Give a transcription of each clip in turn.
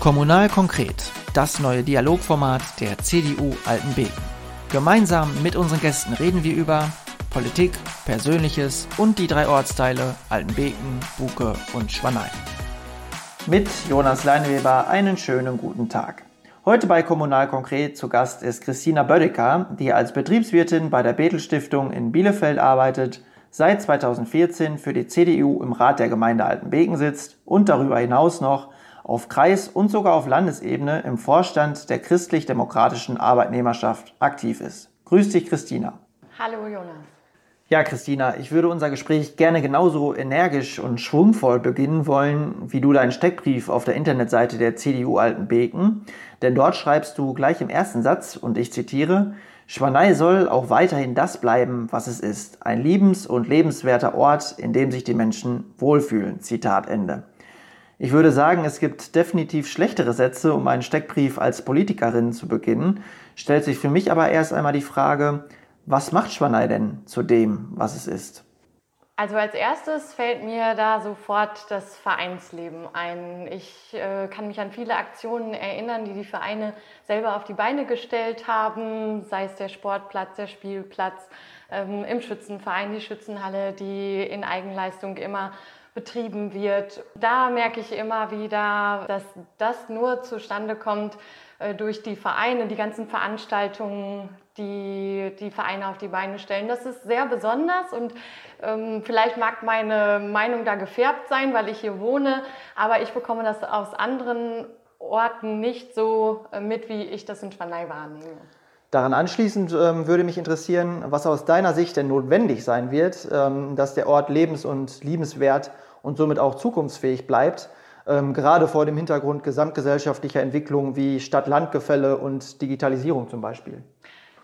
Kommunal konkret, das neue Dialogformat der CDU Altenbeken. Gemeinsam mit unseren Gästen reden wir über Politik, Persönliches und die drei Ortsteile Altenbeken, Buke und Schwanein. Mit Jonas Leinweber einen schönen guten Tag. Heute bei Kommunal Konkret zu Gast ist Christina Bödecker, die als Betriebswirtin bei der Bethel Stiftung in Bielefeld arbeitet, seit 2014 für die CDU im Rat der Gemeinde Altenbeken sitzt und darüber hinaus noch auf Kreis- und sogar auf Landesebene im Vorstand der christlich-demokratischen Arbeitnehmerschaft aktiv ist. Grüß dich, Christina. Hallo, Jonas. Ja, Christina, ich würde unser Gespräch gerne genauso energisch und schwungvoll beginnen wollen, wie du deinen Steckbrief auf der Internetseite der CDU Altenbeken. Denn dort schreibst du gleich im ersten Satz, und ich zitiere, Schwanei soll auch weiterhin das bleiben, was es ist. Ein liebens- und lebenswerter Ort, in dem sich die Menschen wohlfühlen. Zitat Ende. Ich würde sagen, es gibt definitiv schlechtere Sätze, um einen Steckbrief als Politikerin zu beginnen. Stellt sich für mich aber erst einmal die Frage, was macht Schwanei denn zu dem, was es ist? Also als erstes fällt mir da sofort das Vereinsleben ein. Ich äh, kann mich an viele Aktionen erinnern, die die Vereine selber auf die Beine gestellt haben, sei es der Sportplatz, der Spielplatz, ähm, im Schützenverein, die Schützenhalle, die in Eigenleistung immer betrieben wird. Da merke ich immer wieder, dass das nur zustande kommt äh, durch die Vereine, die ganzen Veranstaltungen, die die Vereine auf die Beine stellen. Das ist sehr besonders und ähm, vielleicht mag meine Meinung da gefärbt sein, weil ich hier wohne, aber ich bekomme das aus anderen Orten nicht so äh, mit, wie ich das in Schwanei wahrnehme. Daran anschließend ähm, würde mich interessieren, was aus deiner Sicht denn notwendig sein wird, ähm, dass der Ort lebens- und liebenswert und somit auch zukunftsfähig bleibt, ähm, gerade vor dem Hintergrund gesamtgesellschaftlicher Entwicklungen wie Stadt-Land-Gefälle und Digitalisierung zum Beispiel.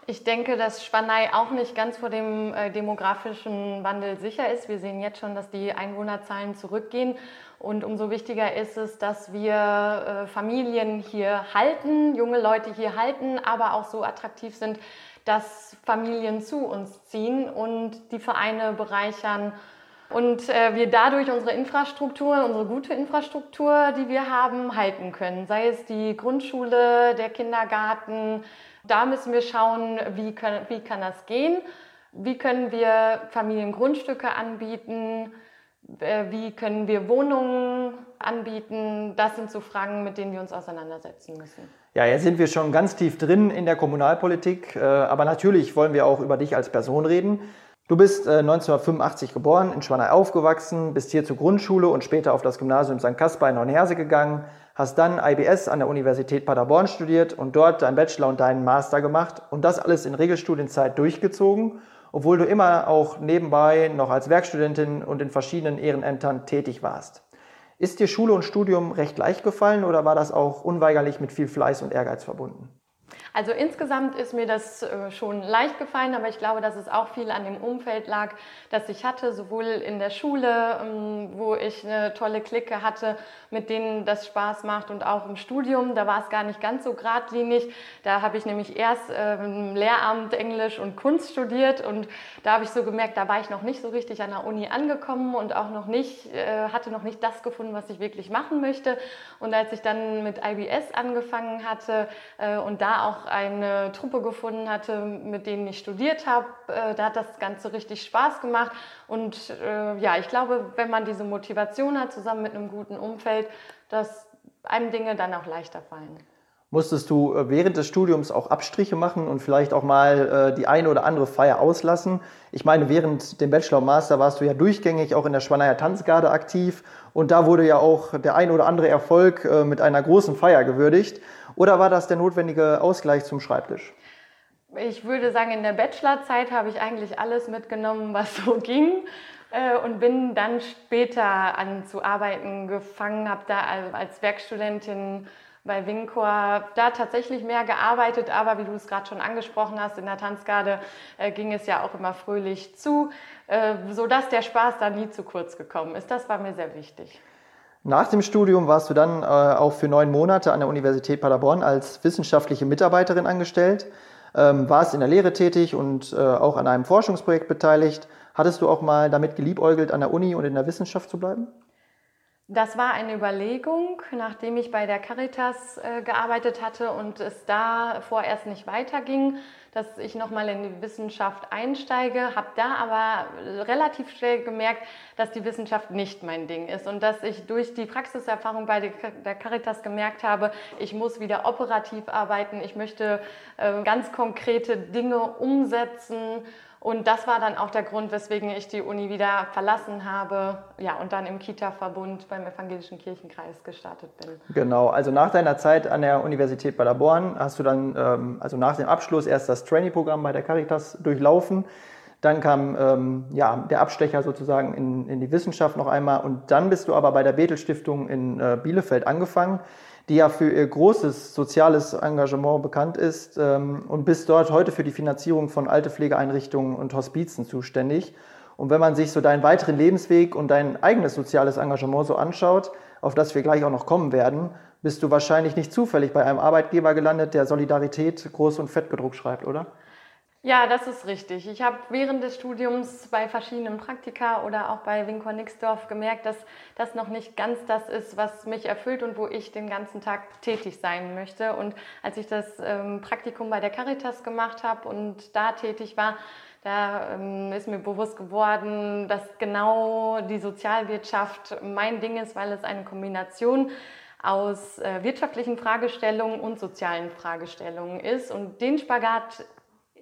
Ich denke, dass Spanei auch nicht ganz vor dem äh, demografischen Wandel sicher ist. Wir sehen jetzt schon, dass die Einwohnerzahlen zurückgehen. Und umso wichtiger ist es, dass wir äh, Familien hier halten, junge Leute hier halten, aber auch so attraktiv sind, dass Familien zu uns ziehen und die Vereine bereichern. Und äh, wir dadurch unsere Infrastruktur, unsere gute Infrastruktur, die wir haben, halten können. Sei es die Grundschule, der Kindergarten, da müssen wir schauen, wie, können, wie kann das gehen? Wie können wir Familien Grundstücke anbieten? Äh, wie können wir Wohnungen anbieten? Das sind so Fragen, mit denen wir uns auseinandersetzen müssen. Ja, jetzt sind wir schon ganz tief drin in der Kommunalpolitik, äh, aber natürlich wollen wir auch über dich als Person reden. Du bist 1985 äh, geboren, in Schwanei aufgewachsen, bist hier zur Grundschule und später auf das Gymnasium St. Caspar in Neuenherse gegangen, hast dann IBS an der Universität Paderborn studiert und dort deinen Bachelor und deinen Master gemacht und das alles in Regelstudienzeit durchgezogen, obwohl du immer auch nebenbei noch als Werkstudentin und in verschiedenen Ehrenämtern tätig warst. Ist dir Schule und Studium recht leicht gefallen oder war das auch unweigerlich mit viel Fleiß und Ehrgeiz verbunden? Also insgesamt ist mir das äh, schon leicht gefallen, aber ich glaube, dass es auch viel an dem Umfeld lag, das ich hatte, sowohl in der Schule, ähm, wo ich eine tolle Clique hatte, mit denen das Spaß macht und auch im Studium. Da war es gar nicht ganz so geradlinig. Da habe ich nämlich erst ähm, Lehramt Englisch und Kunst studiert und da habe ich so gemerkt, da war ich noch nicht so richtig an der Uni angekommen und auch noch nicht, äh, hatte noch nicht das gefunden, was ich wirklich machen möchte. Und als ich dann mit IBS angefangen hatte äh, und da auch eine Truppe gefunden hatte, mit denen ich studiert habe. Äh, da hat das Ganze richtig Spaß gemacht. Und äh, ja, ich glaube, wenn man diese Motivation hat, zusammen mit einem guten Umfeld, dass einem Dinge dann auch leichter fallen. Musstest du äh, während des Studiums auch Abstriche machen und vielleicht auch mal die eine oder andere Feier auslassen? Ich meine, während dem Bachelor und Master warst du ja durchgängig auch in der Schwaneier Tanzgarde aktiv und da wurde ja auch der ein oder andere Erfolg mit einer großen Feier gewürdigt. Oder war das der notwendige Ausgleich zum Schreibtisch? Ich würde sagen, in der Bachelorzeit habe ich eigentlich alles mitgenommen, was so ging äh, und bin dann später an zu arbeiten gefangen, habe da als Werkstudentin bei Wincor da tatsächlich mehr gearbeitet, aber wie du es gerade schon angesprochen hast, in der Tanzgarde äh, ging es ja auch immer fröhlich zu, äh, sodass der Spaß da nie zu kurz gekommen ist. Das war mir sehr wichtig. Nach dem Studium warst du dann äh, auch für neun Monate an der Universität Paderborn als wissenschaftliche Mitarbeiterin angestellt, ähm, warst in der Lehre tätig und äh, auch an einem Forschungsprojekt beteiligt. Hattest du auch mal damit geliebäugelt, an der Uni und in der Wissenschaft zu bleiben? Das war eine Überlegung, nachdem ich bei der Caritas äh, gearbeitet hatte und es da vorerst nicht weiterging, dass ich nochmal in die Wissenschaft einsteige, habe da aber relativ schnell gemerkt, dass die Wissenschaft nicht mein Ding ist und dass ich durch die Praxiserfahrung bei der Caritas gemerkt habe, ich muss wieder operativ arbeiten, ich möchte äh, ganz konkrete Dinge umsetzen und das war dann auch der Grund, weswegen ich die Uni wieder verlassen habe ja, und dann im Kita-Verbund beim Evangelischen Kirchenkreis gestartet bin. Genau, also nach deiner Zeit an der Universität Paderborn hast du dann, ähm, also nach dem Abschluss, erst das Trainee-Programm bei der Caritas durchlaufen. Dann kam ähm, ja, der Abstecher sozusagen in, in die Wissenschaft noch einmal und dann bist du aber bei der Bethel Stiftung in äh, Bielefeld angefangen die ja für ihr großes soziales Engagement bekannt ist ähm, und bist dort heute für die Finanzierung von alte Pflegeeinrichtungen und Hospizen zuständig. Und wenn man sich so deinen weiteren Lebensweg und dein eigenes soziales Engagement so anschaut, auf das wir gleich auch noch kommen werden, bist du wahrscheinlich nicht zufällig bei einem Arbeitgeber gelandet, der Solidarität groß und fett gedruckt schreibt, oder? Ja, das ist richtig. Ich habe während des Studiums bei verschiedenen Praktika oder auch bei Winkor Nixdorf gemerkt, dass das noch nicht ganz das ist, was mich erfüllt und wo ich den ganzen Tag tätig sein möchte. Und als ich das ähm, Praktikum bei der Caritas gemacht habe und da tätig war, da ähm, ist mir bewusst geworden, dass genau die Sozialwirtschaft mein Ding ist, weil es eine Kombination aus äh, wirtschaftlichen Fragestellungen und sozialen Fragestellungen ist. Und den Spagat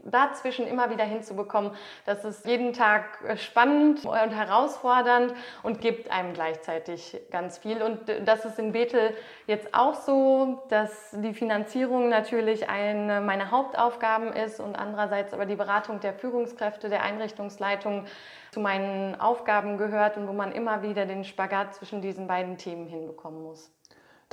dazwischen immer wieder hinzubekommen, das ist jeden Tag äh, spannend und herausfordernd und gibt einem gleichzeitig ganz viel. Und das ist in Bethel jetzt auch so, dass die Finanzierung natürlich eine meiner Hauptaufgaben ist und andererseits aber die Beratung der Führungskräfte, der Einrichtungsleitung zu meinen Aufgaben gehört und wo man immer wieder den Spagat zwischen diesen beiden Themen hinbekommen muss.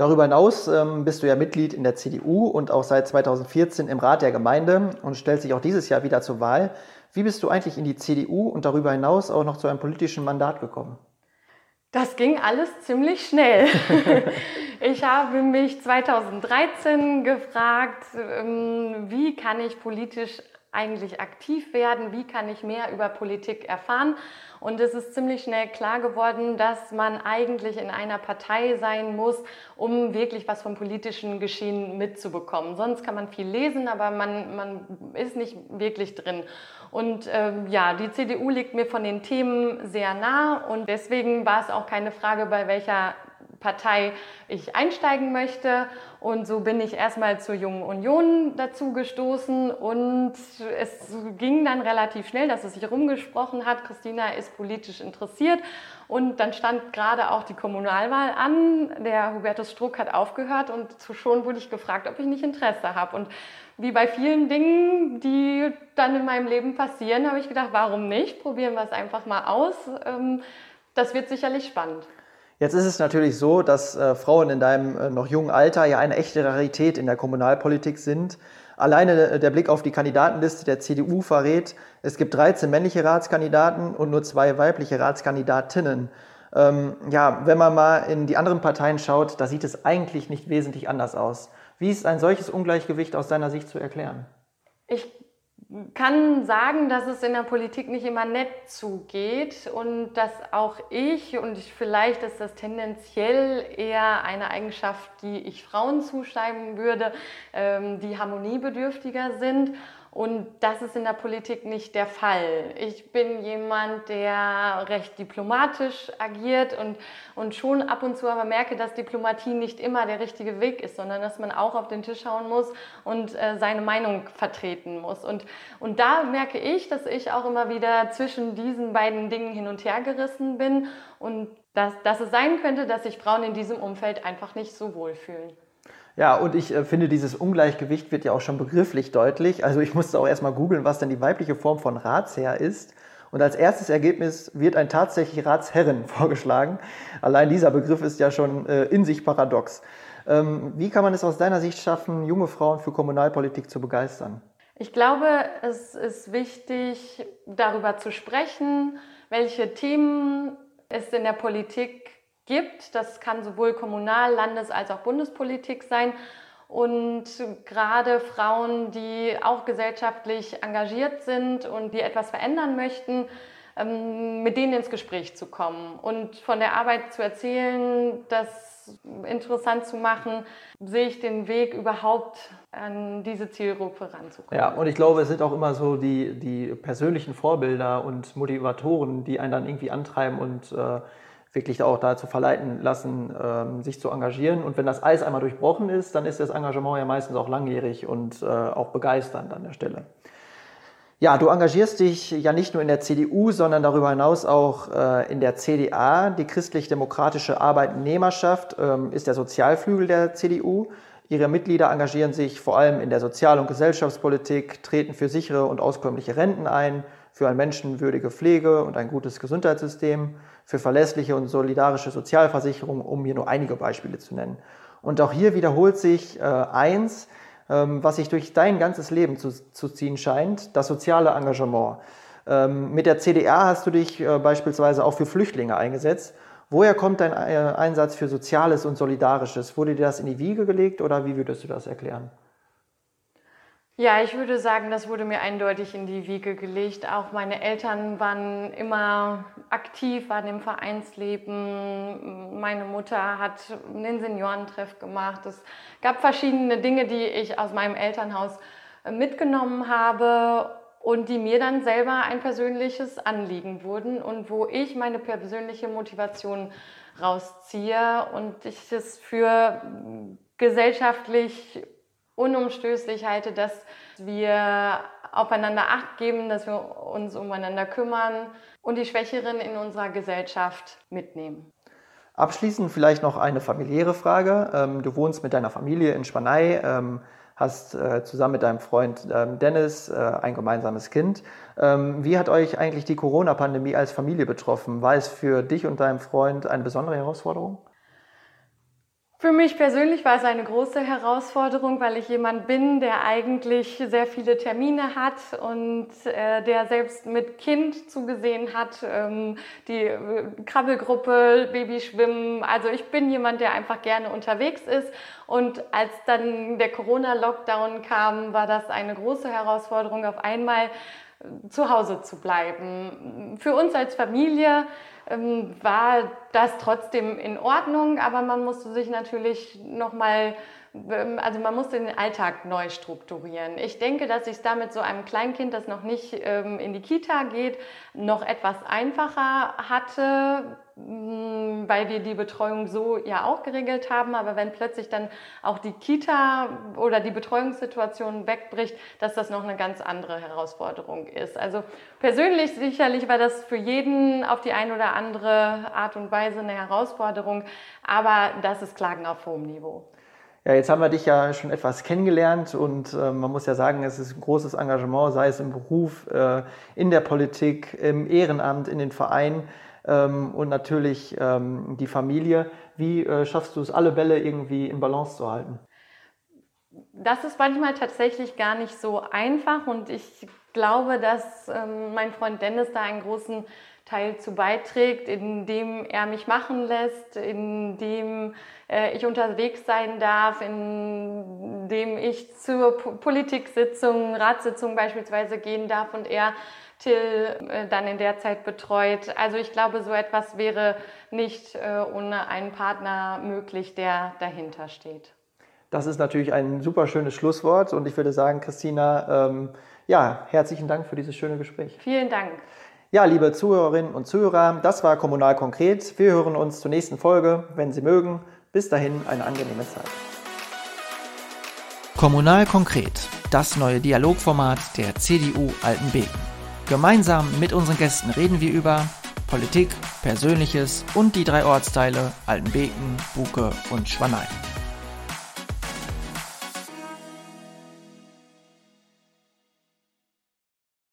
Darüber hinaus ähm, bist du ja Mitglied in der CDU und auch seit 2014 im Rat der Gemeinde und stellst dich auch dieses Jahr wieder zur Wahl. Wie bist du eigentlich in die CDU und darüber hinaus auch noch zu einem politischen Mandat gekommen? Das ging alles ziemlich schnell. ich habe mich 2013 gefragt, ähm, wie kann ich politisch eigentlich aktiv werden, wie kann ich mehr über Politik erfahren. Und es ist ziemlich schnell klar geworden, dass man eigentlich in einer Partei sein muss, um wirklich was vom politischen Geschehen mitzubekommen. Sonst kann man viel lesen, aber man, man ist nicht wirklich drin. Und ähm, ja, die CDU liegt mir von den Themen sehr nah und deswegen war es auch keine Frage, bei welcher Partei ich einsteigen möchte. Und so bin ich erstmal zur Jungen Union dazu gestoßen und es ging dann relativ schnell, dass es sich rumgesprochen hat. Christina ist politisch interessiert und dann stand gerade auch die Kommunalwahl an. Der Hubertus Struck hat aufgehört und schon wurde ich gefragt, ob ich nicht Interesse habe. Und wie bei vielen Dingen, die dann in meinem Leben passieren, habe ich gedacht, warum nicht? Probieren wir es einfach mal aus. Ähm, das wird sicherlich spannend. Jetzt ist es natürlich so, dass äh, Frauen in deinem äh, noch jungen Alter ja eine echte Rarität in der Kommunalpolitik sind. Alleine äh, der Blick auf die Kandidatenliste der CDU verrät, es gibt 13 männliche Ratskandidaten und nur zwei weibliche Ratskandidatinnen. Ähm, ja, wenn man mal in die anderen Parteien schaut, da sieht es eigentlich nicht wesentlich anders aus. Wie ist ein solches Ungleichgewicht aus deiner Sicht zu erklären? Ich kann sagen, dass es in der Politik nicht immer nett zugeht und dass auch ich, und ich, vielleicht ist das tendenziell eher eine Eigenschaft, die ich Frauen zuschreiben würde, ähm, die harmoniebedürftiger sind und das ist in der Politik nicht der Fall. Ich bin jemand, der recht diplomatisch agiert und, und schon ab und zu aber merke, dass Diplomatie nicht immer der richtige Weg ist, sondern dass man auch auf den Tisch schauen muss und äh, seine Meinung vertreten muss. Und, und da merke ich, dass ich auch immer wieder zwischen diesen beiden Dingen hin und her gerissen bin und dass, dass es sein könnte, dass sich Frauen in diesem Umfeld einfach nicht so wohl fühlen. Ja, und ich äh, finde, dieses Ungleichgewicht wird ja auch schon begrifflich deutlich. Also ich musste auch erstmal googeln, was denn die weibliche Form von Ratsherr ist. Und als erstes Ergebnis wird ein tatsächlich Ratsherrin vorgeschlagen. Allein dieser Begriff ist ja schon äh, in sich paradox. Ähm, wie kann man es aus deiner Sicht schaffen, junge Frauen für Kommunalpolitik zu begeistern? Ich glaube, es ist wichtig, darüber zu sprechen, welche Themen es in der Politik gibt. Das kann sowohl Kommunal-, Landes- als auch Bundespolitik sein. Und gerade Frauen, die auch gesellschaftlich engagiert sind und die etwas verändern möchten, ähm, mit denen ins Gespräch zu kommen und von der Arbeit zu erzählen, das interessant zu machen, sehe ich den Weg überhaupt an diese Zielgruppe ranzukommen. Ja, und ich glaube, es sind auch immer so die, die persönlichen Vorbilder und Motivatoren, die einen dann irgendwie antreiben und äh, wirklich auch dazu verleiten lassen, ähm, sich zu engagieren. Und wenn das Eis einmal durchbrochen ist, dann ist das Engagement ja meistens auch langjährig und äh, auch begeisternd an der Stelle. Ja, du engagierst dich ja nicht nur in der CDU, sondern darüber hinaus auch äh, in der CDA. Die christlich-demokratische Arbeitnehmerschaft ähm, ist der Sozialflügel der CDU. Ihre Mitglieder engagieren sich vor allem in der Sozial- und Gesellschaftspolitik, treten für sichere und auskömmliche Renten ein, für eine menschenwürdige Pflege und ein gutes Gesundheitssystem, für verlässliche und solidarische Sozialversicherung, um hier nur einige Beispiele zu nennen. Und auch hier wiederholt sich äh, eins, ähm, was sich durch dein ganzes Leben zu, zu ziehen scheint, das soziale Engagement. Ähm, mit der CDA hast du dich äh, beispielsweise auch für Flüchtlinge eingesetzt. Woher kommt dein äh, Einsatz für Soziales und Solidarisches? Wurde dir das in die Wiege gelegt oder wie würdest du das erklären? Ja, ich würde sagen, das wurde mir eindeutig in die Wiege gelegt. Auch meine Eltern waren immer aktiv, waren im Vereinsleben. Meine Mutter hat einen Seniorentreff gemacht. Es gab verschiedene Dinge, die ich aus meinem Elternhaus mitgenommen habe und die mir dann selber ein persönliches Anliegen wurden und wo ich meine persönliche Motivation rausziehe und ich es für gesellschaftlich unumstößlich halte, dass wir aufeinander Acht geben, dass wir uns umeinander kümmern und die Schwächeren in unserer Gesellschaft mitnehmen. Abschließend vielleicht noch eine familiäre Frage. Ähm, du wohnst mit deiner Familie in Spanei, ähm, hast äh, zusammen mit deinem Freund ähm, Dennis äh, ein gemeinsames Kind. Wie hat euch eigentlich die Corona-Pandemie als Familie betroffen? War es für dich und deinen Freund eine besondere Herausforderung? Für mich persönlich war es eine große Herausforderung, weil ich jemand bin, der eigentlich sehr viele Termine hat und äh, der selbst mit Kind zugesehen hat, ähm, die äh, Krabbelgruppe, Babyschwimmen. Also ich bin jemand, der einfach gerne unterwegs ist. Und als dann der Corona-Lockdown kam, war das eine große Herausforderung, auf einmal zu Hause zu bleiben. Für uns als Familie ähm, war das trotzdem in Ordnung, aber man musste sich natürlich nochmal ähm, also man musste den Alltag neu strukturieren. Ich denke, dass ich es damit so einem Kleinkind, das noch nicht ähm, in die Kita geht, noch etwas einfacher hatte, mm, weil wir die Betreuung so ja auch geregelt haben. Aber wenn plötzlich dann auch die Kita oder die Betreuungssituation wegbricht, dass das noch eine ganz andere Herausforderung ist. Also persönlich sicherlich war das für jeden auf die eine oder andere Art und Weise eine Herausforderung, aber das ist Klagen auf hohem Niveau. Ja, jetzt haben wir dich ja schon etwas kennengelernt und äh, man muss ja sagen, es ist ein großes Engagement, sei es im Beruf, äh, in der Politik, im Ehrenamt, in den Vereinen ähm, und natürlich ähm, die Familie. Wie äh, schaffst du es, alle Bälle irgendwie in Balance zu halten? Das ist manchmal tatsächlich gar nicht so einfach und ich glaube, dass ähm, mein Freund Dennis da einen großen Teil zu beiträgt, indem er mich machen lässt, indem äh, ich unterwegs sein darf, indem ich zur Politiksitzung, Ratssitzung beispielsweise gehen darf und er Till äh, dann in der Zeit betreut. Also ich glaube, so etwas wäre nicht äh, ohne einen Partner möglich, der dahinter steht. Das ist natürlich ein super schönes Schlusswort und ich würde sagen, Christina, ähm, ja, herzlichen Dank für dieses schöne Gespräch. Vielen Dank. Ja, liebe Zuhörerinnen und Zuhörer, das war Kommunal Konkret. Wir hören uns zur nächsten Folge, wenn Sie mögen. Bis dahin eine angenehme Zeit. Kommunal Konkret, das neue Dialogformat der CDU Altenbeken. Gemeinsam mit unseren Gästen reden wir über Politik, Persönliches und die drei Ortsteile Altenbeken, Buke und Schwanein.